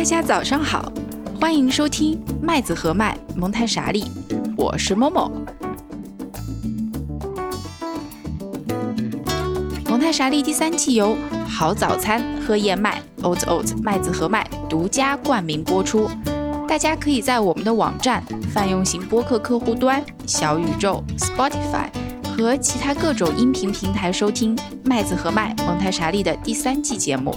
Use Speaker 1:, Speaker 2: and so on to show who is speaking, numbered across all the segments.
Speaker 1: 大家早上好，欢迎收听麦子和麦蒙台傻利，我是某某。蒙台傻利第三季由好早餐喝燕麦 Oat Oat 麦子和麦独家冠名播出。大家可以在我们的网站、泛用型播客客户端、小宇宙、Spotify 和其他各种音频平台收听麦子和麦蒙台傻利的第三季节目。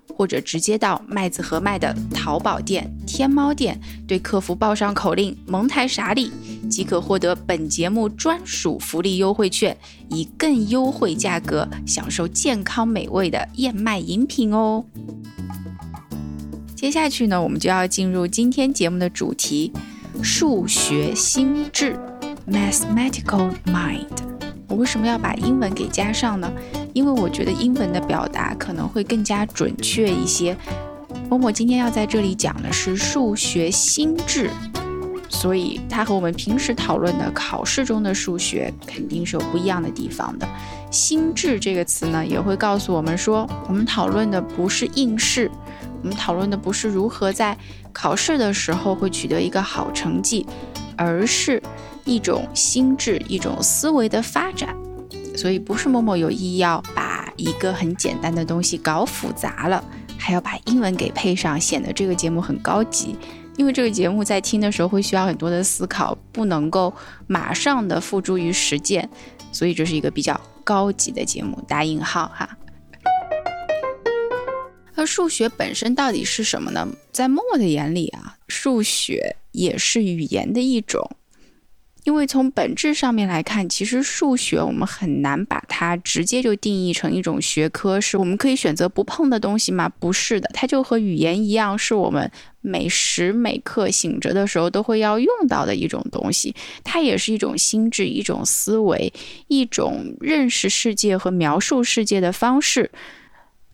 Speaker 1: 或者直接到麦子和麦的淘宝店、天猫店，对客服报上口令“蒙台傻里”，即可获得本节目专属福利优惠券，以更优惠价格享受健康美味的燕麦饮品哦。接下去呢，我们就要进入今天节目的主题——数学心智 （Mathematical Mind）。我为什么要把英文给加上呢？因为我觉得英文的表达可能会更加准确一些。默默今天要在这里讲的是数学心智，所以它和我们平时讨论的考试中的数学肯定是有不一样的地方的。心智这个词呢，也会告诉我们说，我们讨论的不是应试，我们讨论的不是如何在考试的时候会取得一个好成绩，而是。一种心智，一种思维的发展，所以不是默默有意要把一个很简单的东西搞复杂了，还要把英文给配上，显得这个节目很高级。因为这个节目在听的时候会需要很多的思考，不能够马上的付诸于实践，所以这是一个比较高级的节目，打引号哈。而数学本身到底是什么呢？在默默的眼里啊，数学也是语言的一种。因为从本质上面来看，其实数学我们很难把它直接就定义成一种学科，是我们可以选择不碰的东西吗？不是的，它就和语言一样，是我们每时每刻醒着的时候都会要用到的一种东西。它也是一种心智、一种思维、一种认识世界和描述世界的方式。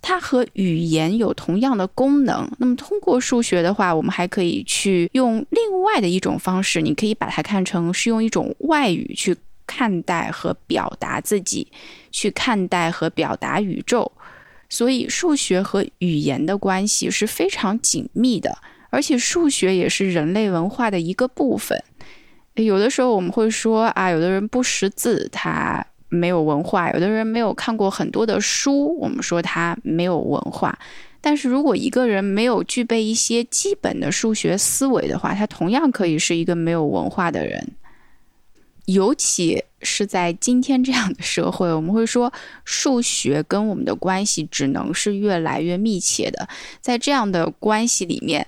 Speaker 1: 它和语言有同样的功能。那么，通过数学的话，我们还可以去用另外的一种方式。你可以把它看成是用一种外语去看待和表达自己，去看待和表达宇宙。所以，数学和语言的关系是非常紧密的。而且，数学也是人类文化的一个部分。有的时候我们会说啊，有的人不识字，他。没有文化，有的人没有看过很多的书，我们说他没有文化。但是如果一个人没有具备一些基本的数学思维的话，他同样可以是一个没有文化的人。尤其是在今天这样的社会，我们会说数学跟我们的关系只能是越来越密切的。在这样的关系里面。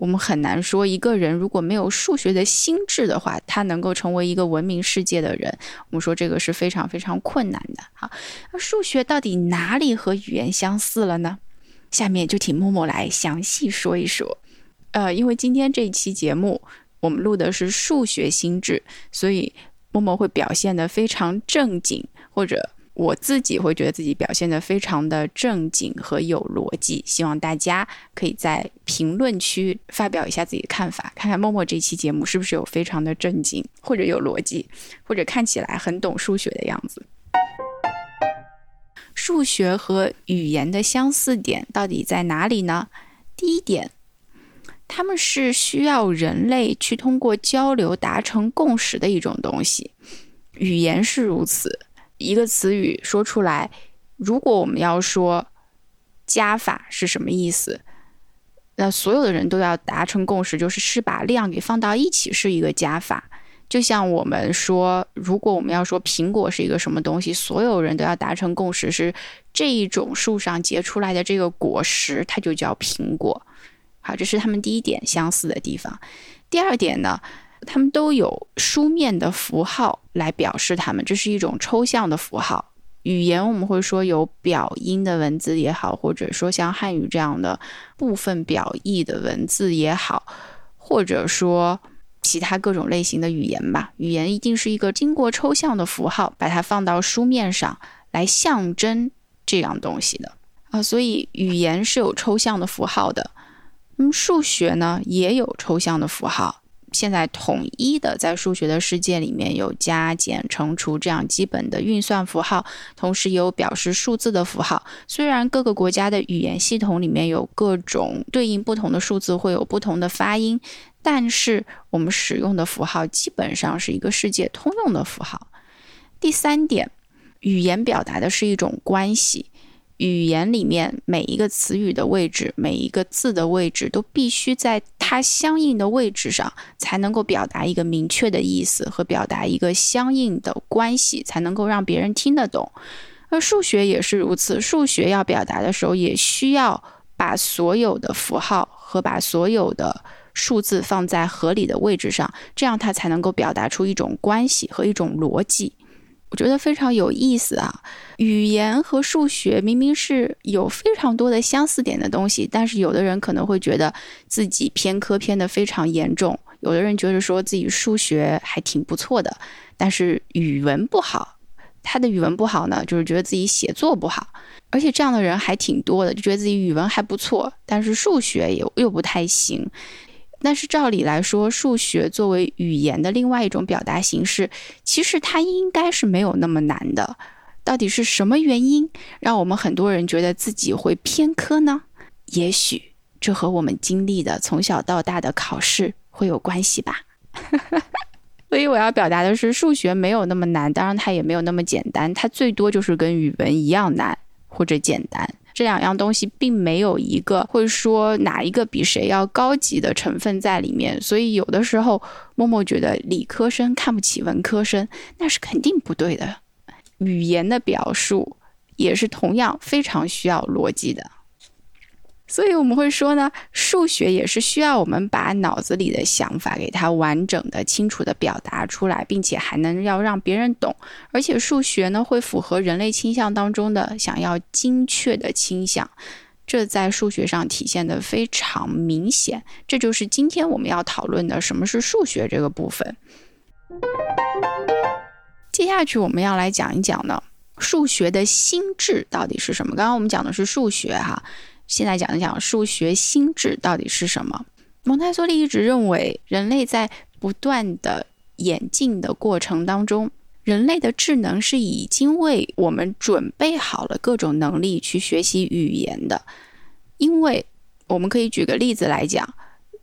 Speaker 1: 我们很难说一个人如果没有数学的心智的话，他能够成为一个文明世界的人。我们说这个是非常非常困难的。好，那数学到底哪里和语言相似了呢？下面就请默默来详细说一说。呃，因为今天这一期节目我们录的是数学心智，所以默默会表现得非常正经，或者。我自己会觉得自己表现得非常的正经和有逻辑，希望大家可以在评论区发表一下自己的看法，看看默默这期节目是不是有非常的正经，或者有逻辑，或者看起来很懂数学的样子。数学和语言的相似点到底在哪里呢？第一点，他们是需要人类去通过交流达成共识的一种东西，语言是如此。一个词语说出来，如果我们要说加法是什么意思，那所有的人都要达成共识，就是是把量给放到一起是一个加法。就像我们说，如果我们要说苹果是一个什么东西，所有人都要达成共识，是这一种树上结出来的这个果实，它就叫苹果。好，这是他们第一点相似的地方。第二点呢？他们都有书面的符号来表示他们，这是一种抽象的符号。语言我们会说有表音的文字也好，或者说像汉语这样的部分表意的文字也好，或者说其他各种类型的语言吧。语言一定是一个经过抽象的符号，把它放到书面上来象征这样东西的啊。所以语言是有抽象的符号的，嗯，数学呢也有抽象的符号。现在统一的在数学的世界里面有加减乘除这样基本的运算符号，同时有表示数字的符号。虽然各个国家的语言系统里面有各种对应不同的数字会有不同的发音，但是我们使用的符号基本上是一个世界通用的符号。第三点，语言表达的是一种关系。语言里面每一个词语的位置，每一个字的位置，都必须在它相应的位置上，才能够表达一个明确的意思和表达一个相应的关系，才能够让别人听得懂。而数学也是如此，数学要表达的时候，也需要把所有的符号和把所有的数字放在合理的位置上，这样它才能够表达出一种关系和一种逻辑。我觉得非常有意思啊！语言和数学明明是有非常多的相似点的东西，但是有的人可能会觉得自己偏科偏的非常严重，有的人觉得说自己数学还挺不错的，但是语文不好。他的语文不好呢，就是觉得自己写作不好，而且这样的人还挺多的，就觉得自己语文还不错，但是数学又又不太行。但是照理来说，数学作为语言的另外一种表达形式，其实它应该是没有那么难的。到底是什么原因让我们很多人觉得自己会偏科呢？也许这和我们经历的从小到大的考试会有关系吧。所以我要表达的是，数学没有那么难，当然它也没有那么简单，它最多就是跟语文一样难或者简单。这两样东西并没有一个会说哪一个比谁要高级的成分在里面，所以有的时候默默觉得理科生看不起文科生，那是肯定不对的。语言的表述也是同样非常需要逻辑的。所以我们会说呢，数学也是需要我们把脑子里的想法给它完整的、清楚的表达出来，并且还能要让别人懂。而且数学呢，会符合人类倾向当中的想要精确的倾向，这在数学上体现的非常明显。这就是今天我们要讨论的什么是数学这个部分。接下去我们要来讲一讲呢，数学的心智到底是什么？刚刚我们讲的是数学哈。现在讲一讲数学心智到底是什么。蒙台梭利一直认为，人类在不断的演进的过程当中，人类的智能是已经为我们准备好了各种能力去学习语言的。因为我们可以举个例子来讲，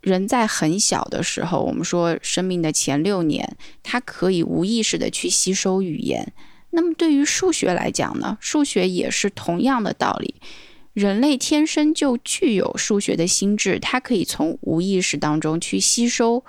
Speaker 1: 人在很小的时候，我们说生命的前六年，他可以无意识的去吸收语言。那么对于数学来讲呢，数学也是同样的道理。人类天生就具有数学的心智，它可以从无意识当中去吸收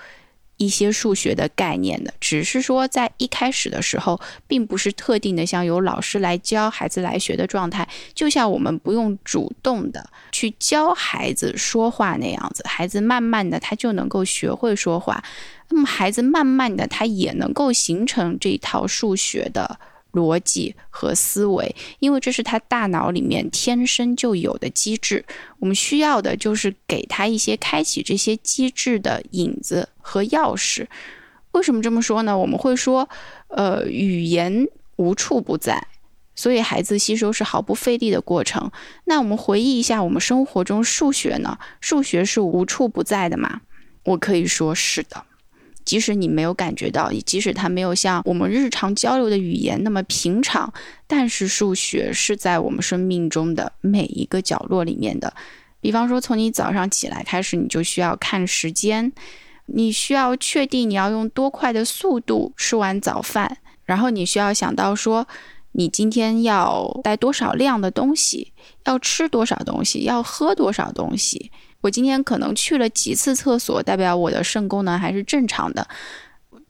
Speaker 1: 一些数学的概念的。只是说，在一开始的时候，并不是特定的像由老师来教孩子来学的状态。就像我们不用主动的去教孩子说话那样子，孩子慢慢的他就能够学会说话。那么，孩子慢慢的他也能够形成这一套数学的。逻辑和思维，因为这是他大脑里面天生就有的机制。我们需要的就是给他一些开启这些机制的引子和钥匙。为什么这么说呢？我们会说，呃，语言无处不在，所以孩子吸收是毫不费力的过程。那我们回忆一下，我们生活中数学呢？数学是无处不在的吗？我可以说是的。即使你没有感觉到，即使它没有像我们日常交流的语言那么平常，但是数学是在我们生命中的每一个角落里面的。比方说，从你早上起来开始，你就需要看时间，你需要确定你要用多快的速度吃完早饭，然后你需要想到说，你今天要带多少量的东西，要吃多少东西，要喝多少东西。我今天可能去了几次厕所，代表我的肾功能还是正常的。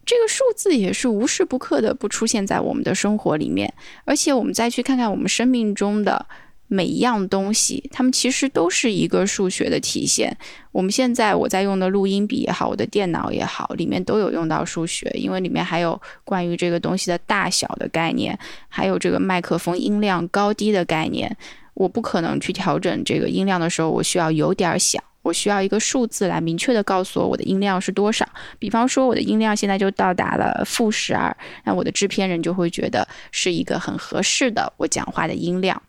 Speaker 1: 这个数字也是无时不刻的不出现在我们的生活里面。而且我们再去看看我们生命中的每一样东西，它们其实都是一个数学的体现。我们现在我在用的录音笔也好，我的电脑也好，里面都有用到数学，因为里面还有关于这个东西的大小的概念，还有这个麦克风音量高低的概念。我不可能去调整这个音量的时候，我需要有点响。我需要一个数字来明确的告诉我我的音量是多少。比方说，我的音量现在就到达了负十二，那我的制片人就会觉得是一个很合适的我讲话的音量。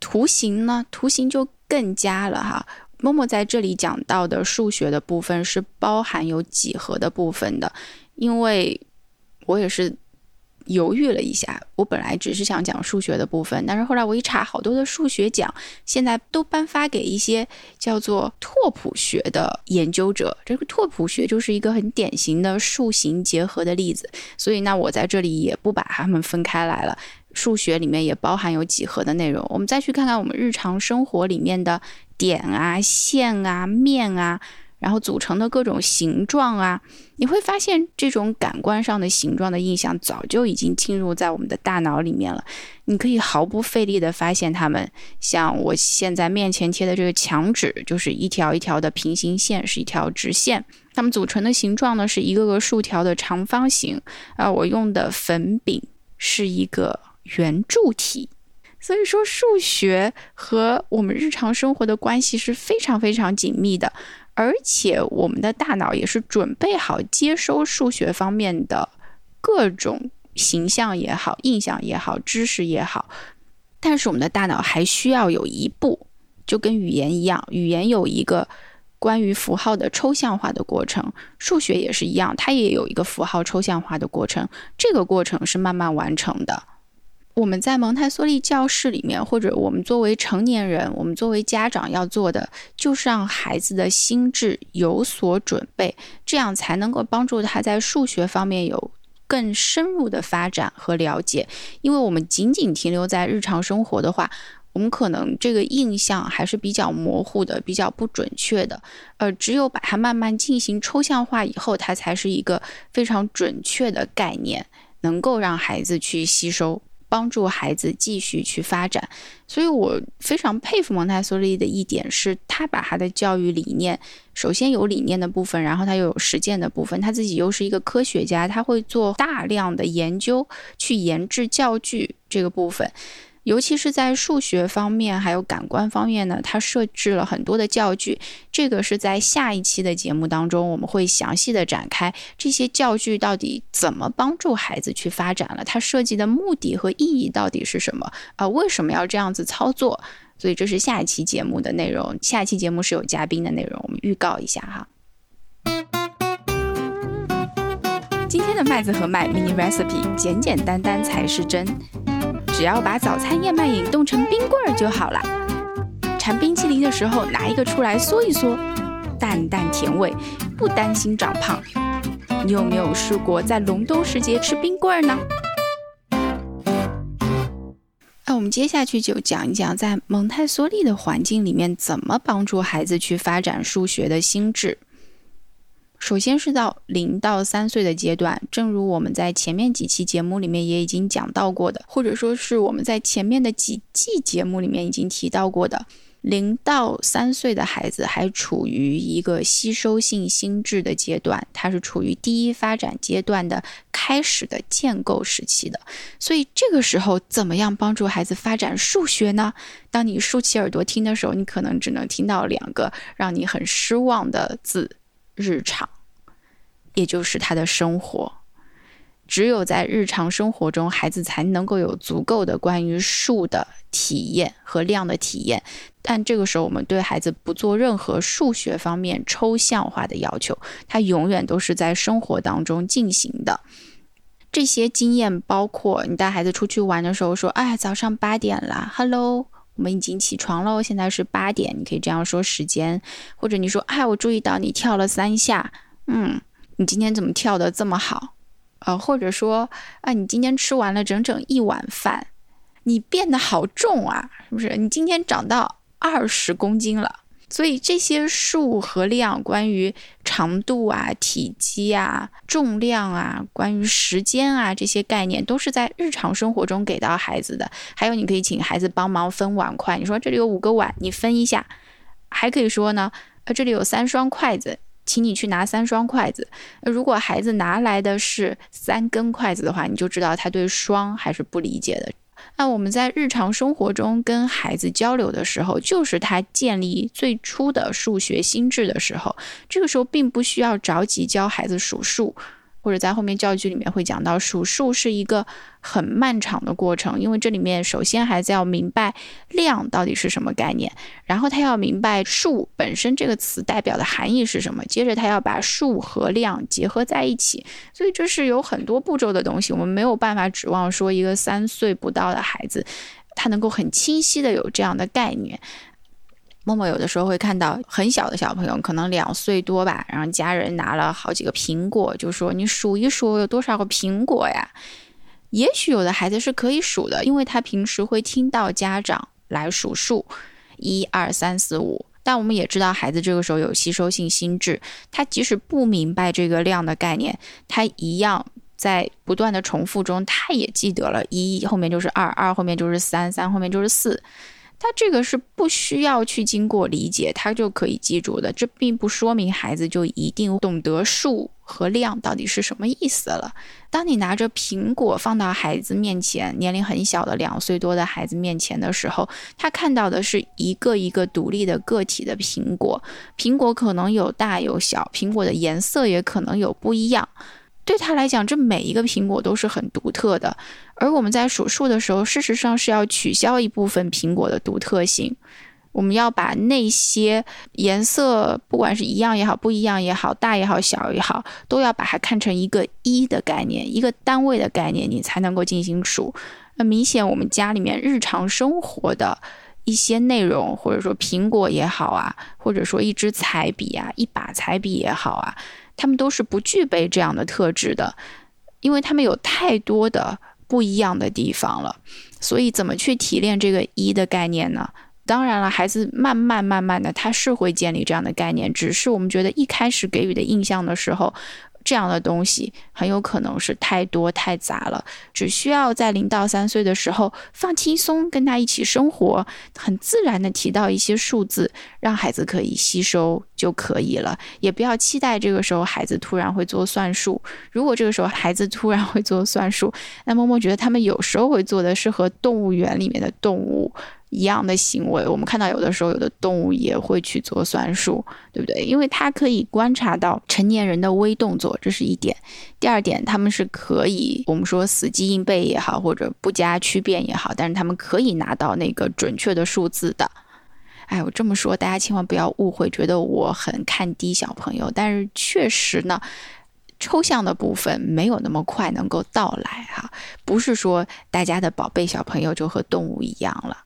Speaker 1: 图形呢，图形就更加了哈。默默在这里讲到的数学的部分是包含有几何的部分的，因为我也是。犹豫了一下，我本来只是想讲数学的部分，但是后来我一查，好多的数学奖现在都颁发给一些叫做拓扑学的研究者。这个拓扑学就是一个很典型的数形结合的例子，所以那我在这里也不把它们分开来了。数学里面也包含有几何的内容。我们再去看看我们日常生活里面的点啊、线啊、面啊。然后组成的各种形状啊，你会发现这种感官上的形状的印象早就已经进入在我们的大脑里面了。你可以毫不费力地发现它们，像我现在面前贴的这个墙纸，就是一条一条的平行线，是一条直线。它们组成的形状呢，是一个个竖条的长方形。啊，我用的粉饼是一个圆柱体。所以说，数学和我们日常生活的关系是非常非常紧密的。而且我们的大脑也是准备好接收数学方面的各种形象也好、印象也好、知识也好，但是我们的大脑还需要有一步，就跟语言一样，语言有一个关于符号的抽象化的过程，数学也是一样，它也有一个符号抽象化的过程，这个过程是慢慢完成的。我们在蒙台梭利教室里面，或者我们作为成年人，我们作为家长要做的，就是让孩子的心智有所准备，这样才能够帮助他在数学方面有更深入的发展和了解。因为我们仅仅停留在日常生活的话，我们可能这个印象还是比较模糊的，比较不准确的。呃，只有把它慢慢进行抽象化以后，它才是一个非常准确的概念，能够让孩子去吸收。帮助孩子继续去发展，所以我非常佩服蒙台梭利的一点是，他把他的教育理念，首先有理念的部分，然后他又有实践的部分，他自己又是一个科学家，他会做大量的研究去研制教具这个部分。尤其是在数学方面，还有感官方面呢，它设置了很多的教具。这个是在下一期的节目当中，我们会详细的展开这些教具到底怎么帮助孩子去发展了，它设计的目的和意义到底是什么啊？为什么要这样子操作？所以这是下一期节目的内容。下一期节目是有嘉宾的内容，我们预告一下哈。今天的麦子和麦 mini recipe 简简单单才是真。只要把早餐燕麦饮冻成冰棍儿就好了。馋冰淇淋的时候，拿一个出来嗦一嗦，淡淡甜味，不担心长胖。你有没有试过在隆冬时节吃冰棍儿呢？那我们接下去就讲一讲，在蒙台梭利的环境里面，怎么帮助孩子去发展数学的心智。首先是到零到三岁的阶段，正如我们在前面几期节目里面也已经讲到过的，或者说是我们在前面的几季节目里面已经提到过的，零到三岁的孩子还处于一个吸收性心智的阶段，它是处于第一发展阶段的开始的建构时期的，所以这个时候怎么样帮助孩子发展数学呢？当你竖起耳朵听的时候，你可能只能听到两个让你很失望的字。日常，也就是他的生活，只有在日常生活中，孩子才能够有足够的关于数的体验和量的体验。但这个时候，我们对孩子不做任何数学方面抽象化的要求，他永远都是在生活当中进行的。这些经验包括你带孩子出去玩的时候，说：“哎，早上八点了，Hello。”我们已经起床喽，现在是八点，你可以这样说时间，或者你说，哎，我注意到你跳了三下，嗯，你今天怎么跳的这么好？呃，或者说，啊，你今天吃完了整整一碗饭，你变得好重啊，是不是？你今天长到二十公斤了。所以这些数和量，关于长度啊、体积啊、重量啊、关于时间啊这些概念，都是在日常生活中给到孩子的。还有，你可以请孩子帮忙分碗筷。你说这里有五个碗，你分一下。还可以说呢，呃，这里有三双筷子，请你去拿三双筷子。如果孩子拿来的是三根筷子的话，你就知道他对双还是不理解的。那我们在日常生活中跟孩子交流的时候，就是他建立最初的数学心智的时候。这个时候并不需要着急教孩子数数。或者在后面教具里面会讲到，数数是一个很漫长的过程，因为这里面首先孩子要明白量到底是什么概念，然后他要明白数本身这个词代表的含义是什么，接着他要把数和量结合在一起，所以这是有很多步骤的东西，我们没有办法指望说一个三岁不到的孩子，他能够很清晰的有这样的概念。默默有的时候会看到很小的小朋友，可能两岁多吧，然后家人拿了好几个苹果，就说：“你数一数有多少个苹果呀？”也许有的孩子是可以数的，因为他平时会听到家长来数数，一二三四五。但我们也知道，孩子这个时候有吸收性心智，他即使不明白这个量的概念，他一样在不断的重复中，他也记得了一后面就是二，二后面就是三，三后面就是四。他这个是不需要去经过理解，他就可以记住的。这并不说明孩子就一定懂得数和量到底是什么意思了。当你拿着苹果放到孩子面前，年龄很小的两岁多的孩子面前的时候，他看到的是一个一个独立的个体的苹果。苹果可能有大有小，苹果的颜色也可能有不一样。对他来讲，这每一个苹果都是很独特的。而我们在数数的时候，事实上是要取消一部分苹果的独特性。我们要把那些颜色，不管是一样也好，不一样也好，大也好，小也好，都要把它看成一个一的概念，一个单位的概念，你才能够进行数。那明显，我们家里面日常生活的一些内容，或者说苹果也好啊，或者说一支彩笔啊，一把彩笔也好啊。他们都是不具备这样的特质的，因为他们有太多的不一样的地方了。所以，怎么去提炼这个一的概念呢？当然了，孩子慢慢慢慢的，他是会建立这样的概念，只是我们觉得一开始给予的印象的时候。这样的东西很有可能是太多太杂了，只需要在零到三岁的时候放轻松，跟他一起生活，很自然的提到一些数字，让孩子可以吸收就可以了。也不要期待这个时候孩子突然会做算术。如果这个时候孩子突然会做算术，那默默觉得他们有时候会做的是和动物园里面的动物。一样的行为，我们看到有的时候有的动物也会去做算术，对不对？因为它可以观察到成年人的微动作，这是一点。第二点，他们是可以我们说死记硬背也好，或者不加区变也好，但是他们可以拿到那个准确的数字的。哎，我这么说，大家千万不要误会，觉得我很看低小朋友。但是确实呢，抽象的部分没有那么快能够到来哈，不是说大家的宝贝小朋友就和动物一样了。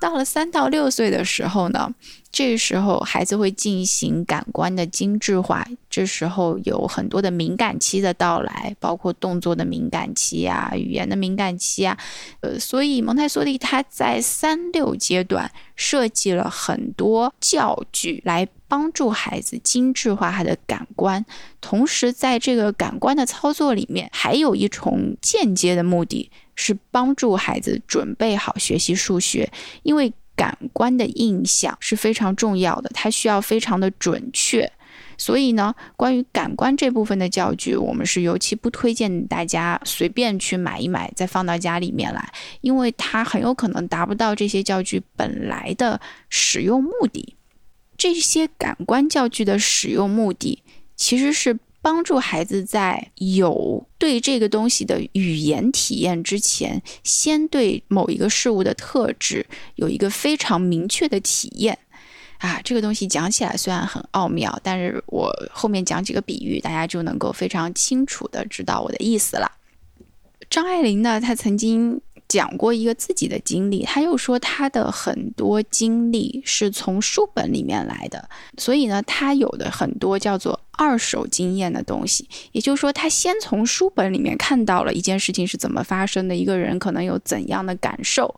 Speaker 1: 到了三到六岁的时候呢，这时候孩子会进行感官的精致化，这时候有很多的敏感期的到来，包括动作的敏感期啊，语言的敏感期啊，呃，所以蒙台梭利他在三六阶段设计了很多教具来帮助孩子精致化他的感官，同时在这个感官的操作里面，还有一重间接的目的。是帮助孩子准备好学习数学，因为感官的印象是非常重要的，它需要非常的准确。所以呢，关于感官这部分的教具，我们是尤其不推荐大家随便去买一买再放到家里面来，因为它很有可能达不到这些教具本来的使用目的。这些感官教具的使用目的其实是。帮助孩子在有对这个东西的语言体验之前，先对某一个事物的特质有一个非常明确的体验。啊，这个东西讲起来虽然很奥妙，但是我后面讲几个比喻，大家就能够非常清楚的知道我的意思了。张爱玲呢，她曾经。讲过一个自己的经历，他又说他的很多经历是从书本里面来的，所以呢，他有的很多叫做二手经验的东西，也就是说，他先从书本里面看到了一件事情是怎么发生的，一个人可能有怎样的感受，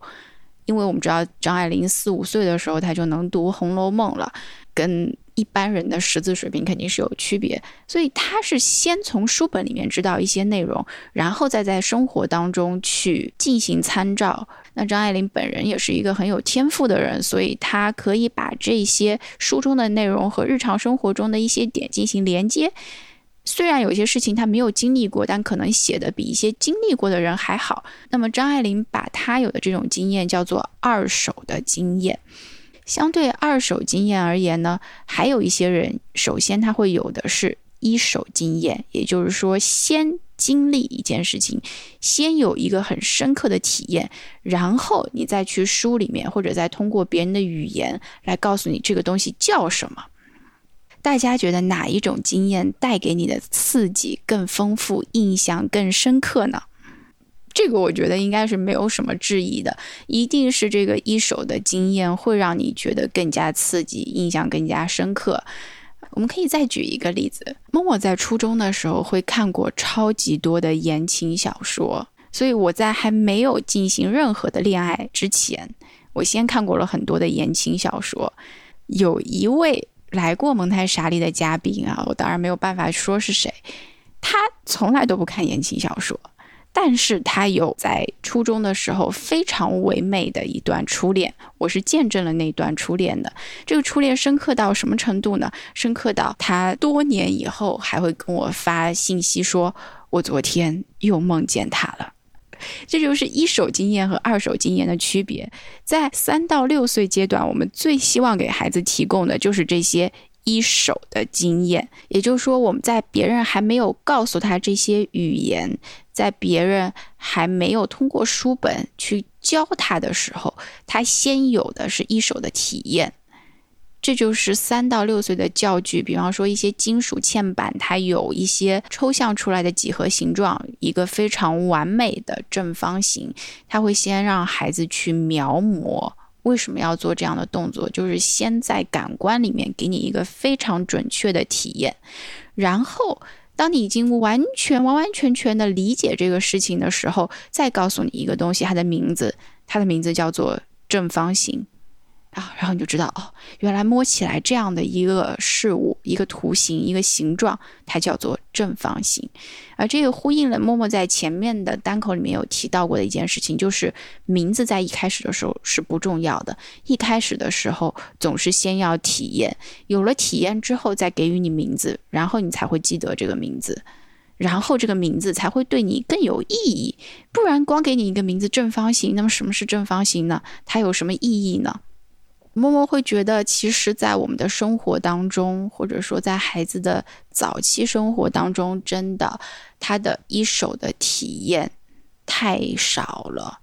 Speaker 1: 因为我们知道张爱玲四五岁的时候，他就能读《红楼梦》了，跟。一般人的识字水平肯定是有区别，所以他是先从书本里面知道一些内容，然后再在生活当中去进行参照。那张爱玲本人也是一个很有天赋的人，所以她可以把这些书中的内容和日常生活中的一些点进行连接。虽然有些事情他没有经历过，但可能写的比一些经历过的人还好。那么张爱玲把她有的这种经验叫做二手的经验。相对二手经验而言呢，还有一些人，首先他会有的是一手经验，也就是说，先经历一件事情，先有一个很深刻的体验，然后你再去书里面或者再通过别人的语言来告诉你这个东西叫什么。大家觉得哪一种经验带给你的刺激更丰富，印象更深刻呢？这个我觉得应该是没有什么质疑的，一定是这个一手的经验会让你觉得更加刺激，印象更加深刻。我们可以再举一个例子，默默在初中的时候会看过超级多的言情小说，所以我在还没有进行任何的恋爱之前，我先看过了很多的言情小说。有一位。来过蒙太莎利的嘉宾啊，我当然没有办法说是谁。他从来都不看言情小说，但是他有在初中的时候非常唯美的一段初恋，我是见证了那段初恋的。这个初恋深刻到什么程度呢？深刻到他多年以后还会跟我发信息说：“我昨天又梦见他了。”这就是一手经验和二手经验的区别。在三到六岁阶段，我们最希望给孩子提供的就是这些一手的经验。也就是说，我们在别人还没有告诉他这些语言，在别人还没有通过书本去教他的时候，他先有的是一手的体验。这就是三到六岁的教具，比方说一些金属嵌板，它有一些抽象出来的几何形状，一个非常完美的正方形，他会先让孩子去描摹。为什么要做这样的动作？就是先在感官里面给你一个非常准确的体验，然后当你已经完全完完全全的理解这个事情的时候，再告诉你一个东西，它的名字，它的名字叫做正方形。啊，然后你就知道哦，原来摸起来这样的一个事物、一个图形、一个形状，它叫做正方形。而这个呼应了默默在前面的单口里面有提到过的一件事情，就是名字在一开始的时候是不重要的，一开始的时候总是先要体验，有了体验之后再给予你名字，然后你才会记得这个名字，然后这个名字才会对你更有意义。不然光给你一个名字正方形，那么什么是正方形呢？它有什么意义呢？默默会觉得，其实，在我们的生活当中，或者说在孩子的早期生活当中，真的，他的一手的体验太少了。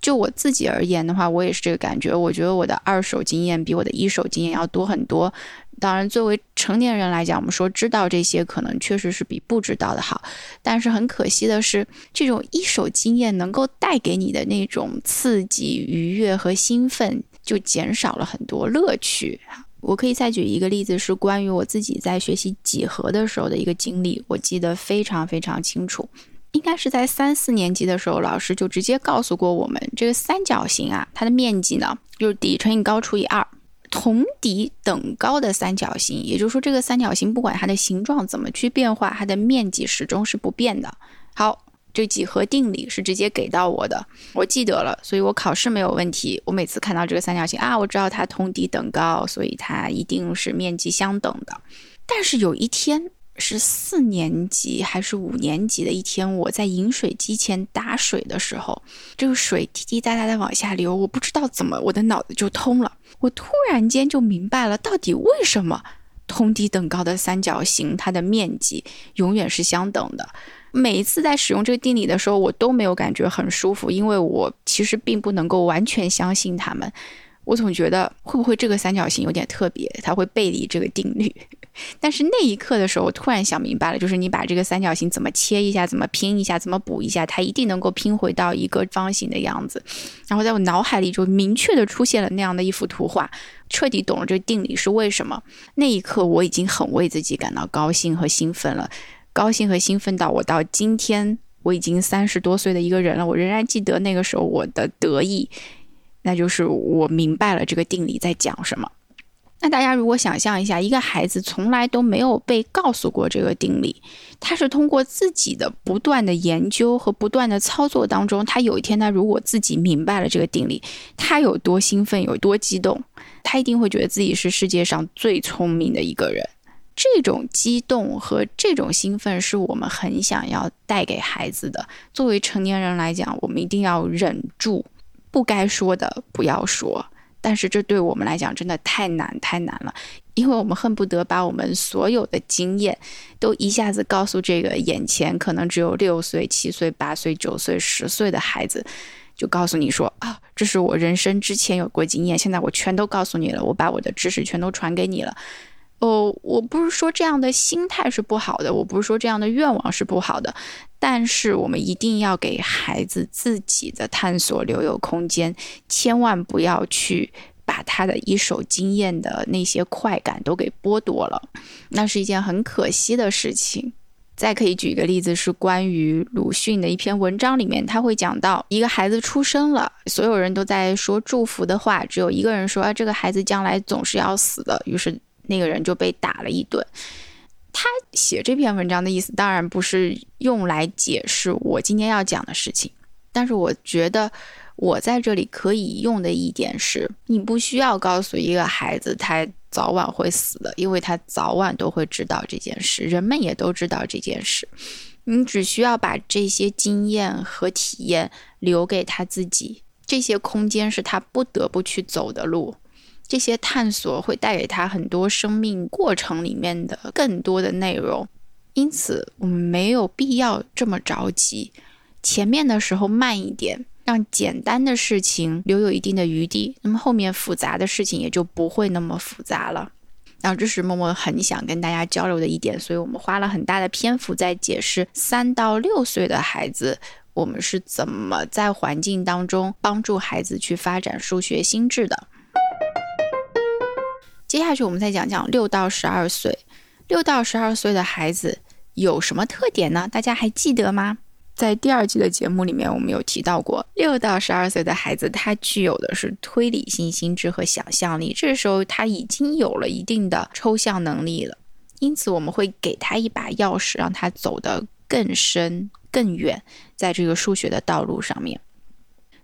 Speaker 1: 就我自己而言的话，我也是这个感觉。我觉得我的二手经验比我的一手经验要多很多。当然，作为成年人来讲，我们说知道这些，可能确实是比不知道的好。但是很可惜的是，这种一手经验能够带给你的那种刺激、愉悦和兴奋。就减少了很多乐趣我可以再举一个例子，是关于我自己在学习几何的时候的一个经历，我记得非常非常清楚。应该是在三四年级的时候，老师就直接告诉过我们，这个三角形啊，它的面积呢，就是底乘以高除以二。同底等高的三角形，也就是说，这个三角形不管它的形状怎么去变化，它的面积始终是不变的。好。这几何定理是直接给到我的，我记得了，所以我考试没有问题。我每次看到这个三角形啊，我知道它同底等高，所以它一定是面积相等的。但是有一天是四年级还是五年级的一天，我在饮水机前打水的时候，这个水滴滴答答的往下流，我不知道怎么我的脑子就通了，我突然间就明白了，到底为什么同底等高的三角形它的面积永远是相等的。每一次在使用这个定理的时候，我都没有感觉很舒服，因为我其实并不能够完全相信他们。我总觉得会不会这个三角形有点特别，它会背离这个定律。但是那一刻的时候，我突然想明白了，就是你把这个三角形怎么切一下，怎么拼一下，怎么补一下，它一定能够拼回到一个方形的样子。然后在我脑海里就明确的出现了那样的一幅图画，彻底懂了这个定理是为什么。那一刻我已经很为自己感到高兴和兴奋了。高兴和兴奋到我到今天我已经三十多岁的一个人了，我仍然记得那个时候我的得意，那就是我明白了这个定理在讲什么。那大家如果想象一下，一个孩子从来都没有被告诉过这个定理，他是通过自己的不断的研究和不断的操作当中，他有一天他如果自己明白了这个定理，他有多兴奋，有多激动，他一定会觉得自己是世界上最聪明的一个人。这种激动和这种兴奋是我们很想要带给孩子的。作为成年人来讲，我们一定要忍住，不该说的不要说。但是这对我们来讲真的太难太难了，因为我们恨不得把我们所有的经验都一下子告诉这个眼前可能只有六岁、七岁、八岁、九岁、十岁的孩子，就告诉你说啊，这是我人生之前有过经验，现在我全都告诉你了，我把我的知识全都传给你了。哦，我不是说这样的心态是不好的，我不是说这样的愿望是不好的，但是我们一定要给孩子自己的探索留有空间，千万不要去把他的一手经验的那些快感都给剥夺了，那是一件很可惜的事情。再可以举一个例子，是关于鲁迅的一篇文章里面，他会讲到一个孩子出生了，所有人都在说祝福的话，只有一个人说啊，这个孩子将来总是要死的，于是。那个人就被打了一顿。他写这篇文章的意思，当然不是用来解释我今天要讲的事情。但是我觉得，我在这里可以用的一点是，你不需要告诉一个孩子他早晚会死的，因为他早晚都会知道这件事，人们也都知道这件事。你只需要把这些经验和体验留给他自己，这些空间是他不得不去走的路。这些探索会带给他很多生命过程里面的更多的内容，因此我们没有必要这么着急。前面的时候慢一点，让简单的事情留有一定的余地，那么后面复杂的事情也就不会那么复杂了。然后这是默默很想跟大家交流的一点，所以我们花了很大的篇幅在解释三到六岁的孩子，我们是怎么在环境当中帮助孩子去发展数学心智的。接下去我们再讲讲六到十二岁，六到十二岁的孩子有什么特点呢？大家还记得吗？在第二季的节目里面，我们有提到过，六到十二岁的孩子他具有的是推理性心智和想象力，这时候他已经有了一定的抽象能力了，因此我们会给他一把钥匙，让他走得更深更远，在这个数学的道路上面。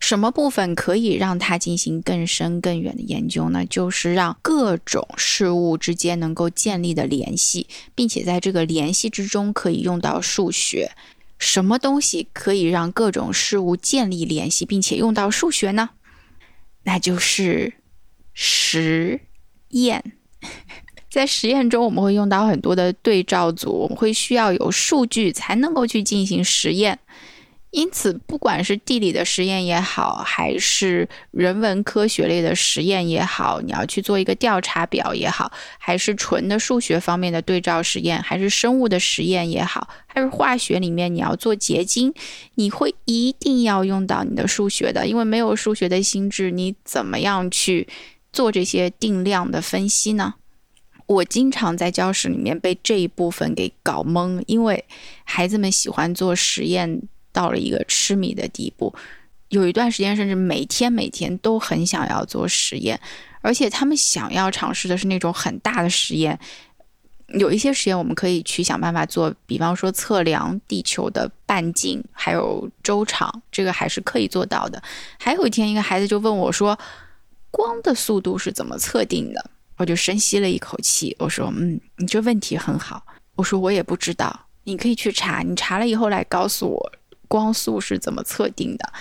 Speaker 1: 什么部分可以让它进行更深更远的研究呢？就是让各种事物之间能够建立的联系，并且在这个联系之中可以用到数学。什么东西可以让各种事物建立联系，并且用到数学呢？那就是实验。在实验中，我们会用到很多的对照组，我们会需要有数据才能够去进行实验。因此，不管是地理的实验也好，还是人文科学类的实验也好，你要去做一个调查表也好，还是纯的数学方面的对照实验，还是生物的实验也好，还是化学里面你要做结晶，你会一定要用到你的数学的，因为没有数学的心智，你怎么样去做这些定量的分析呢？我经常在教室里面被这一部分给搞懵，因为孩子们喜欢做实验。到了一个痴迷的地步，有一段时间甚至每天每天都很想要做实验，而且他们想要尝试的是那种很大的实验。有一些实验我们可以去想办法做，比方说测量地球的半径还有周长，这个还是可以做到的。还有一天，一个孩子就问我说：“光的速度是怎么测定的？”我就深吸了一口气，我说：“嗯，你这问题很好。”我说：“我也不知道，你可以去查，你查了以后来告诉我。”光速是怎么测定的？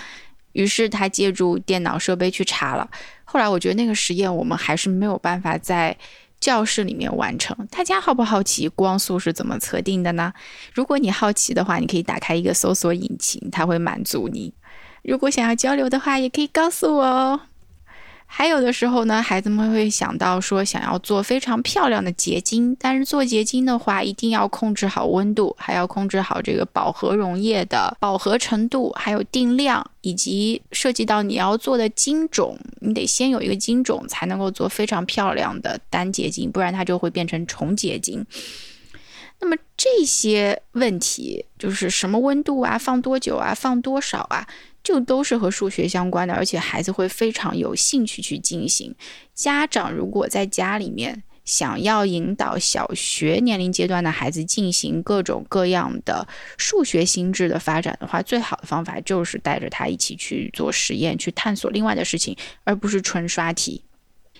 Speaker 1: 于是他借助电脑设备去查了。后来我觉得那个实验我们还是没有办法在教室里面完成。大家好不好奇光速是怎么测定的呢？如果你好奇的话，你可以打开一个搜索引擎，它会满足你。如果想要交流的话，也可以告诉我哦。还有的时候呢，孩子们会想到说想要做非常漂亮的结晶，但是做结晶的话，一定要控制好温度，还要控制好这个饱和溶液的饱和程度，还有定量，以及涉及到你要做的晶种，你得先有一个晶种才能够做非常漂亮的单结晶，不然它就会变成重结晶。那么这些问题就是什么温度啊，放多久啊，放多少啊？就都是和数学相关的，而且孩子会非常有兴趣去进行。家长如果在家里面想要引导小学年龄阶段的孩子进行各种各样的数学心智的发展的话，最好的方法就是带着他一起去做实验，去探索另外的事情，而不是纯刷题。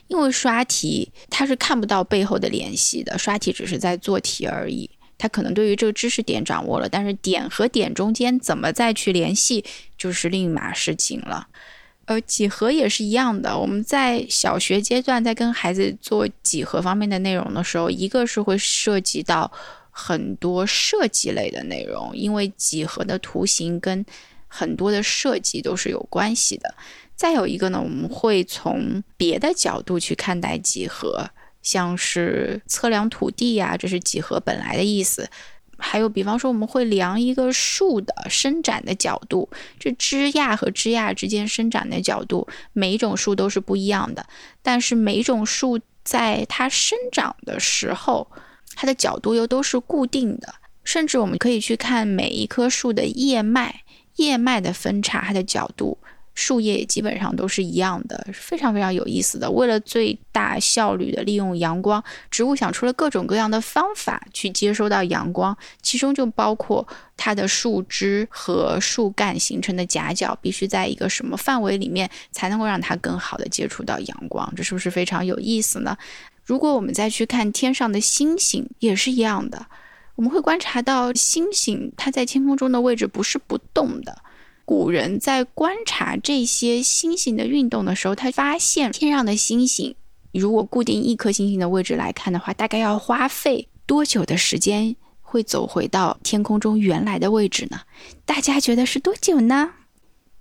Speaker 1: 因为刷题他是看不到背后的联系的，刷题只是在做题而已。他可能对于这个知识点掌握了，但是点和点中间怎么再去联系，就是另一码事情了。呃，几何也是一样的。我们在小学阶段在跟孩子做几何方面的内容的时候，一个是会涉及到很多设计类的内容，因为几何的图形跟很多的设计都是有关系的。再有一个呢，我们会从别的角度去看待几何。像是测量土地呀，这是几何本来的意思。还有，比方说，我们会量一个树的伸展的角度，这枝桠和枝桠之间伸展的角度，每一种树都是不一样的。但是每一种树在它生长的时候，它的角度又都是固定的。甚至我们可以去看每一棵树的叶脉，叶脉的分叉，它的角度。树叶也基本上都是一样的，非常非常有意思的。为了最大效率的利用阳光，植物想出了各种各样的方法去接收到阳光，其中就包括它的树枝和树干形成的夹角必须在一个什么范围里面才能够让它更好的接触到阳光，这是不是非常有意思呢？如果我们再去看天上的星星，也是一样的，我们会观察到星星它在天空中的位置不是不动的。古人在观察这些星星的运动的时候，他发现天上的星星，如果固定一颗星星的位置来看的话，大概要花费多久的时间会走回到天空中原来的位置呢？大家觉得是多久呢？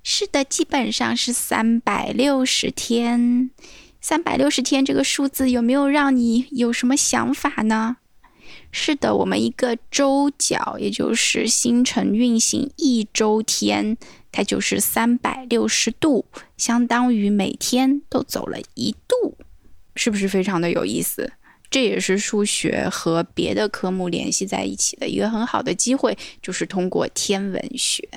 Speaker 1: 是的，基本上是三百六十天。三百六十天这个数字有没有让你有什么想法呢？是的，我们一个周角，也就是星辰运行一周天。它就是三百六十度，相当于每天都走了一度，是不是非常的有意思？这也是数学和别的科目联系在一起的一个很好的机会，就是通过天文学。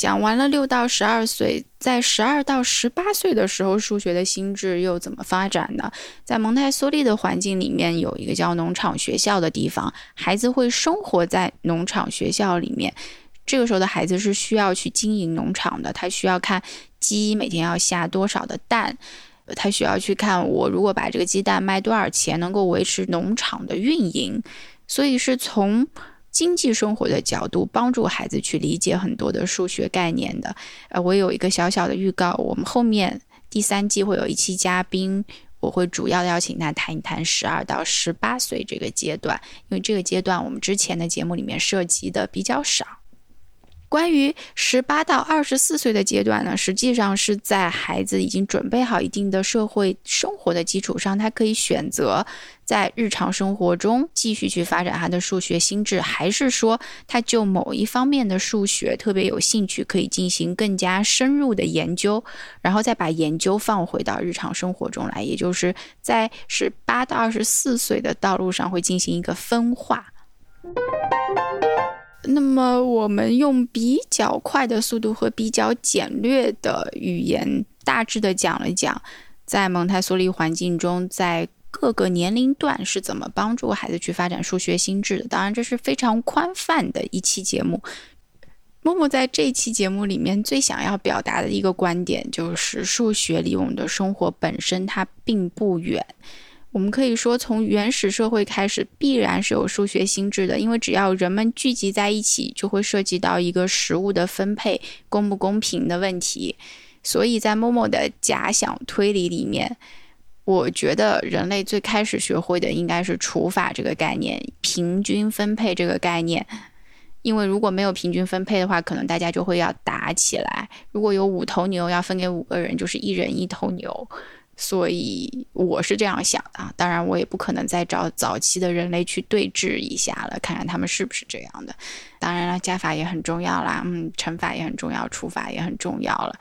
Speaker 1: 讲完了六到十二岁，在十二到十八岁的时候，数学的心智又怎么发展呢？在蒙台梭利的环境里面，有一个叫农场学校的地方，孩子会生活在农场学校里面。这个时候的孩子是需要去经营农场的，他需要看鸡每天要下多少的蛋，他需要去看我如果把这个鸡蛋卖多少钱能够维持农场的运营，所以是从经济生活的角度帮助孩子去理解很多的数学概念的。呃，我有一个小小的预告，我们后面第三季会有一期嘉宾，我会主要邀请他谈一谈十二到十八岁这个阶段，因为这个阶段我们之前的节目里面涉及的比较少。关于十八到二十四岁的阶段呢，实际上是在孩子已经准备好一定的社会生活的基础上，他可以选择在日常生活中继续去发展他的数学心智，还是说他就某一方面的数学特别有兴趣，可以进行更加深入的研究，然后再把研究放回到日常生活中来，也就是在十八到二十四岁的道路上会进行一个分化。那么，我们用比较快的速度和比较简略的语言，大致的讲了讲，在蒙台梭利环境中，在各个年龄段是怎么帮助孩子去发展数学心智的。当然，这是非常宽泛的一期节目。默默在这期节目里面最想要表达的一个观点，就是数学离我们的生活本身它并不远。我们可以说，从原始社会开始，必然是有数学心智的，因为只要人们聚集在一起，就会涉及到一个食物的分配公不公平的问题。所以在默默的假想推理里面，我觉得人类最开始学会的应该是除法这个概念，平均分配这个概念。因为如果没有平均分配的话，可能大家就会要打起来。如果有五头牛要分给五个人，就是一人一头牛。所以我是这样想的，当然我也不可能再找早期的人类去对峙一下了，看看他们是不是这样的。当然了，加法也很重要啦，嗯，乘法也很重要，除法也很重要了。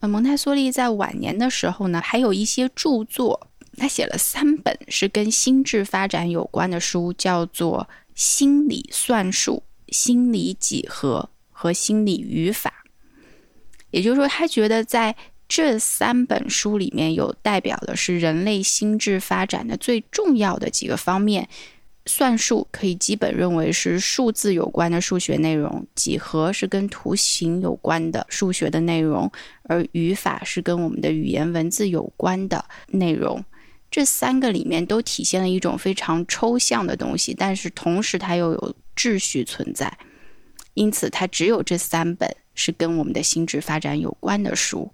Speaker 1: 呃，蒙台梭利在晚年的时候呢，还有一些著作，他写了三本是跟心智发展有关的书，叫做《心理算术》《心理几何》和《心理语法》。也就是说，他觉得在这三本书里面有代表的是人类心智发展的最重要的几个方面，算术可以基本认为是数字有关的数学内容，几何是跟图形有关的数学的内容，而语法是跟我们的语言文字有关的内容。这三个里面都体现了一种非常抽象的东西，但是同时它又有秩序存在，因此它只有这三本是跟我们的心智发展有关的书。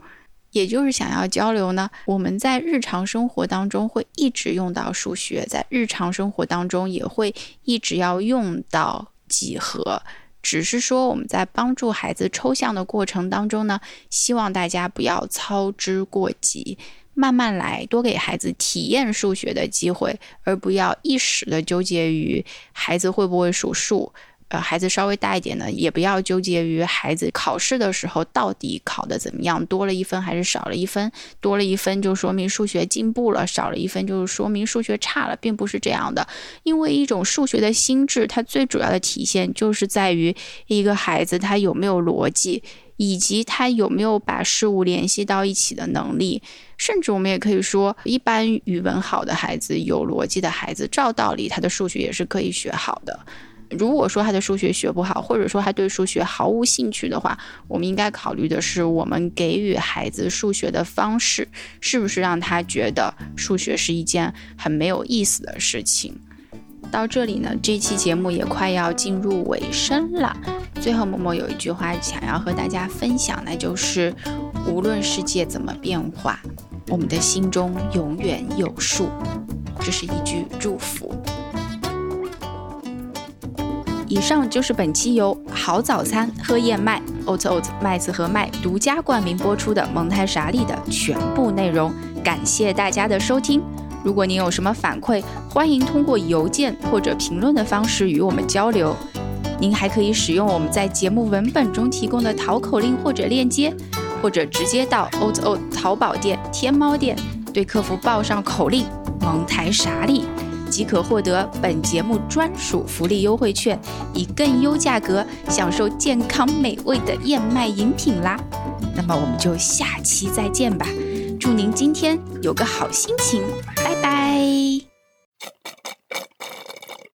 Speaker 1: 也就是想要交流呢，我们在日常生活当中会一直用到数学，在日常生活当中也会一直要用到几何，只是说我们在帮助孩子抽象的过程当中呢，希望大家不要操之过急。慢慢来，多给孩子体验数学的机会，而不要一时的纠结于孩子会不会数数。孩子稍微大一点呢，也不要纠结于孩子考试的时候到底考得怎么样，多了一分还是少了一分，多了一分就说明数学进步了，少了一分就是说明数学差了，并不是这样的。因为一种数学的心智，它最主要的体现就是在于一个孩子他有没有逻辑。以及他有没有把事物联系到一起的能力，甚至我们也可以说，一般语文好的孩子、有逻辑的孩子，照道理他的数学也是可以学好的。如果说他的数学学不好，或者说他对数学毫无兴趣的话，我们应该考虑的是，我们给予孩子数学的方式，是不是让他觉得数学是一件很没有意思的事情。到这里呢，这期节目也快要进入尾声了。最后，默默有一句话想要和大家分享，那就是无论世界怎么变化，我们的心中永远有数。这是一句祝福。以上就是本期由好早餐喝燕麦 Oat Oat 麦子和麦独家冠名播出的蒙台莎利的全部内容。感谢大家的收听。如果您有什么反馈，欢迎通过邮件或者评论的方式与我们交流。您还可以使用我们在节目文本中提供的淘口令或者链接，或者直接到 o t o 淘宝店、天猫店，对客服报上口令“蒙台傻利”，即可获得本节目专属福利优惠券，以更优价格享受健康美味的燕麦饮品啦。那么我们就下期再见吧，祝您今天有个好心情。